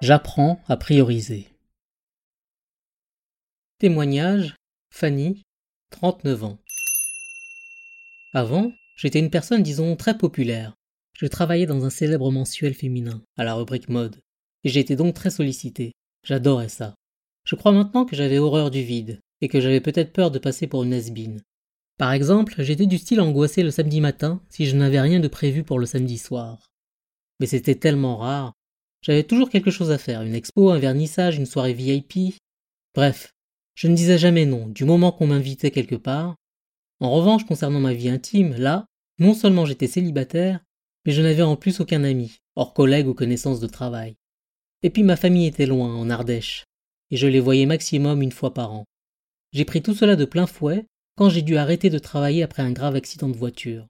J'apprends à prioriser. Témoignage Fanny, 39 ans. Avant, j'étais une personne, disons, très populaire. Je travaillais dans un célèbre mensuel féminin, à la rubrique mode, et j'étais donc très sollicité. J'adorais ça. Je crois maintenant que j'avais horreur du vide, et que j'avais peut-être peur de passer pour une has Par exemple, j'étais du style angoissé le samedi matin si je n'avais rien de prévu pour le samedi soir. Mais c'était tellement rare j'avais toujours quelque chose à faire, une expo, un vernissage, une soirée VIP. Bref, je ne disais jamais non, du moment qu'on m'invitait quelque part. En revanche, concernant ma vie intime, là, non seulement j'étais célibataire, mais je n'avais en plus aucun ami, hors collègue ou connaissance de travail. Et puis ma famille était loin, en Ardèche, et je les voyais maximum une fois par an. J'ai pris tout cela de plein fouet quand j'ai dû arrêter de travailler après un grave accident de voiture.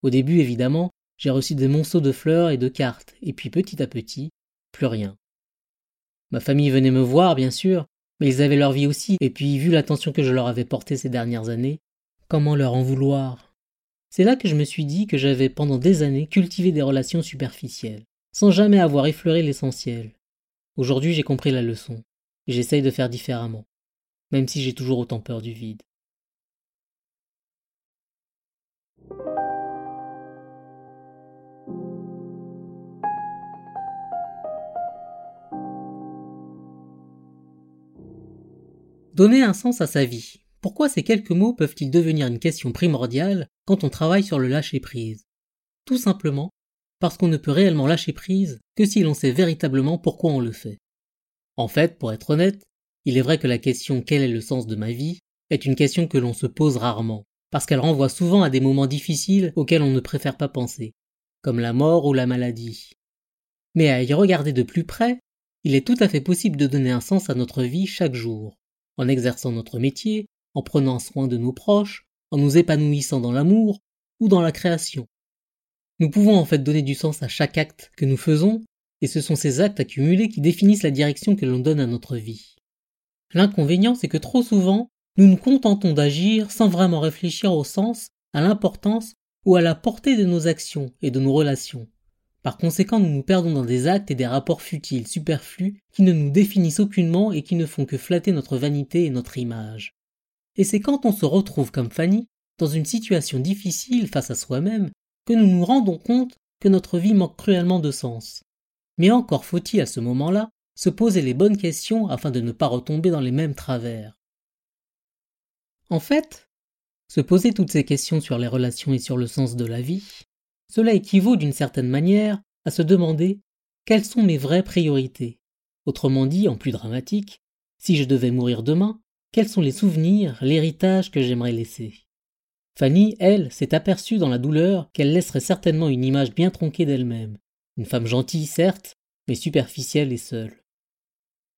Au début, évidemment, j'ai reçu des monceaux de fleurs et de cartes, et puis petit à petit, plus rien. Ma famille venait me voir, bien sûr, mais ils avaient leur vie aussi, et puis vu l'attention que je leur avais portée ces dernières années, comment leur en vouloir? C'est là que je me suis dit que j'avais pendant des années cultivé des relations superficielles, sans jamais avoir effleuré l'essentiel. Aujourd'hui j'ai compris la leçon, et j'essaye de faire différemment, même si j'ai toujours autant peur du vide. Donner un sens à sa vie. Pourquoi ces quelques mots peuvent-ils devenir une question primordiale quand on travaille sur le lâcher-prise Tout simplement parce qu'on ne peut réellement lâcher prise que si l'on sait véritablement pourquoi on le fait. En fait, pour être honnête, il est vrai que la question quel est le sens de ma vie est une question que l'on se pose rarement, parce qu'elle renvoie souvent à des moments difficiles auxquels on ne préfère pas penser, comme la mort ou la maladie. Mais à y regarder de plus près, il est tout à fait possible de donner un sens à notre vie chaque jour en exerçant notre métier, en prenant soin de nos proches, en nous épanouissant dans l'amour ou dans la création. Nous pouvons en fait donner du sens à chaque acte que nous faisons, et ce sont ces actes accumulés qui définissent la direction que l'on donne à notre vie. L'inconvénient, c'est que trop souvent, nous nous contentons d'agir sans vraiment réfléchir au sens, à l'importance ou à la portée de nos actions et de nos relations. Par conséquent, nous nous perdons dans des actes et des rapports futiles, superflus, qui ne nous définissent aucunement et qui ne font que flatter notre vanité et notre image. Et c'est quand on se retrouve comme Fanny, dans une situation difficile face à soi-même, que nous nous rendons compte que notre vie manque cruellement de sens. Mais encore faut-il à ce moment-là se poser les bonnes questions afin de ne pas retomber dans les mêmes travers. En fait, se poser toutes ces questions sur les relations et sur le sens de la vie, cela équivaut d'une certaine manière à se demander quelles sont mes vraies priorités. Autrement dit, en plus dramatique, si je devais mourir demain, quels sont les souvenirs, l'héritage que j'aimerais laisser? Fanny, elle, s'est aperçue dans la douleur qu'elle laisserait certainement une image bien tronquée d'elle-même. Une femme gentille, certes, mais superficielle et seule.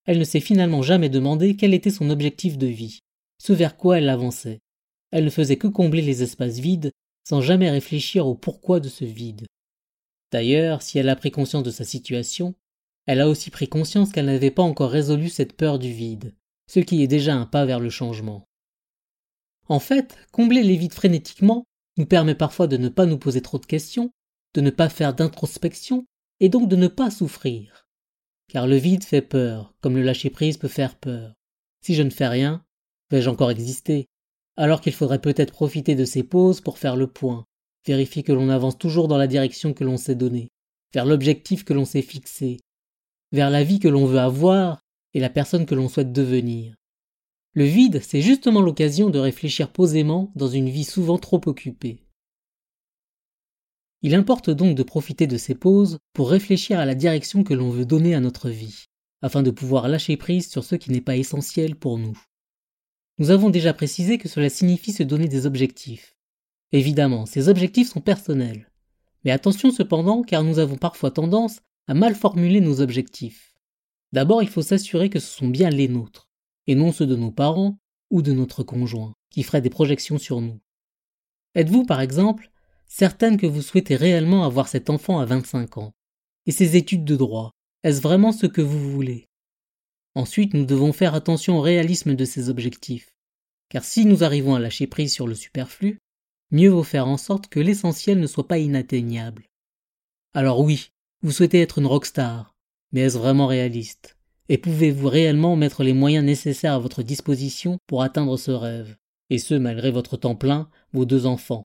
Elle ne s'est finalement jamais demandé quel était son objectif de vie, ce vers quoi elle avançait. Elle ne faisait que combler les espaces vides sans jamais réfléchir au pourquoi de ce vide. D'ailleurs, si elle a pris conscience de sa situation, elle a aussi pris conscience qu'elle n'avait pas encore résolu cette peur du vide, ce qui est déjà un pas vers le changement. En fait, combler les vides frénétiquement nous permet parfois de ne pas nous poser trop de questions, de ne pas faire d'introspection, et donc de ne pas souffrir. Car le vide fait peur, comme le lâcher-prise peut faire peur. Si je ne fais rien, vais-je encore exister? Alors qu'il faudrait peut-être profiter de ces pauses pour faire le point, vérifier que l'on avance toujours dans la direction que l'on s'est donnée, vers l'objectif que l'on s'est fixé, vers la vie que l'on veut avoir et la personne que l'on souhaite devenir. Le vide, c'est justement l'occasion de réfléchir posément dans une vie souvent trop occupée. Il importe donc de profiter de ces pauses pour réfléchir à la direction que l'on veut donner à notre vie, afin de pouvoir lâcher prise sur ce qui n'est pas essentiel pour nous. Nous avons déjà précisé que cela signifie se donner des objectifs. Évidemment, ces objectifs sont personnels. Mais attention cependant, car nous avons parfois tendance à mal formuler nos objectifs. D'abord, il faut s'assurer que ce sont bien les nôtres, et non ceux de nos parents ou de notre conjoint, qui feraient des projections sur nous. Êtes-vous, par exemple, certaine que vous souhaitez réellement avoir cet enfant à 25 ans? Et ces études de droit, est-ce vraiment ce que vous voulez? Ensuite, nous devons faire attention au réalisme de ces objectifs. Car si nous arrivons à lâcher prise sur le superflu, mieux vaut faire en sorte que l'essentiel ne soit pas inatteignable. Alors oui, vous souhaitez être une rockstar, mais est-ce vraiment réaliste? Et pouvez-vous réellement mettre les moyens nécessaires à votre disposition pour atteindre ce rêve? Et ce, malgré votre temps plein, vos deux enfants.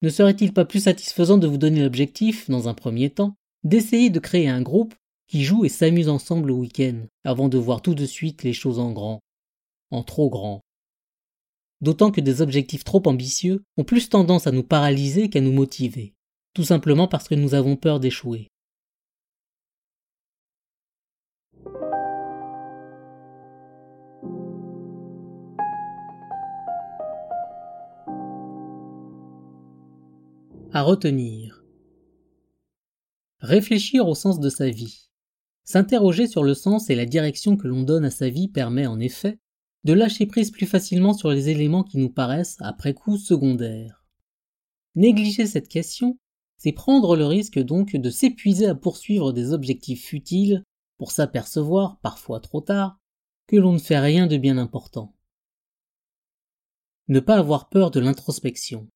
Ne serait-il pas plus satisfaisant de vous donner l'objectif, dans un premier temps, d'essayer de créer un groupe qui joue et s'amuse ensemble le week-end, avant de voir tout de suite les choses en grand, en trop grand. D'autant que des objectifs trop ambitieux ont plus tendance à nous paralyser qu'à nous motiver, tout simplement parce que nous avons peur d'échouer. À retenir. Réfléchir au sens de sa vie. S'interroger sur le sens et la direction que l'on donne à sa vie permet en effet de lâcher prise plus facilement sur les éléments qui nous paraissent après coup secondaires. Négliger cette question, c'est prendre le risque donc de s'épuiser à poursuivre des objectifs futiles pour s'apercevoir, parfois trop tard, que l'on ne fait rien de bien important. Ne pas avoir peur de l'introspection.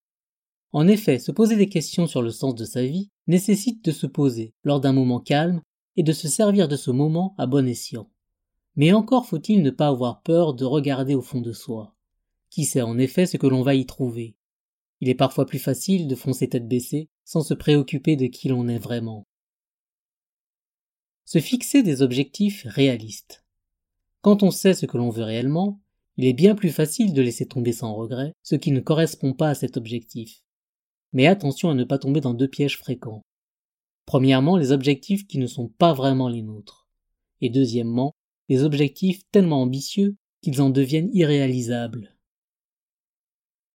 En effet, se poser des questions sur le sens de sa vie nécessite de se poser lors d'un moment calme et de se servir de ce moment à bon escient. Mais encore faut-il ne pas avoir peur de regarder au fond de soi. Qui sait en effet ce que l'on va y trouver Il est parfois plus facile de foncer tête baissée sans se préoccuper de qui l'on est vraiment. Se fixer des objectifs réalistes. Quand on sait ce que l'on veut réellement, il est bien plus facile de laisser tomber sans regret ce qui ne correspond pas à cet objectif mais attention à ne pas tomber dans deux pièges fréquents. Premièrement, les objectifs qui ne sont pas vraiment les nôtres. Et deuxièmement, les objectifs tellement ambitieux qu'ils en deviennent irréalisables.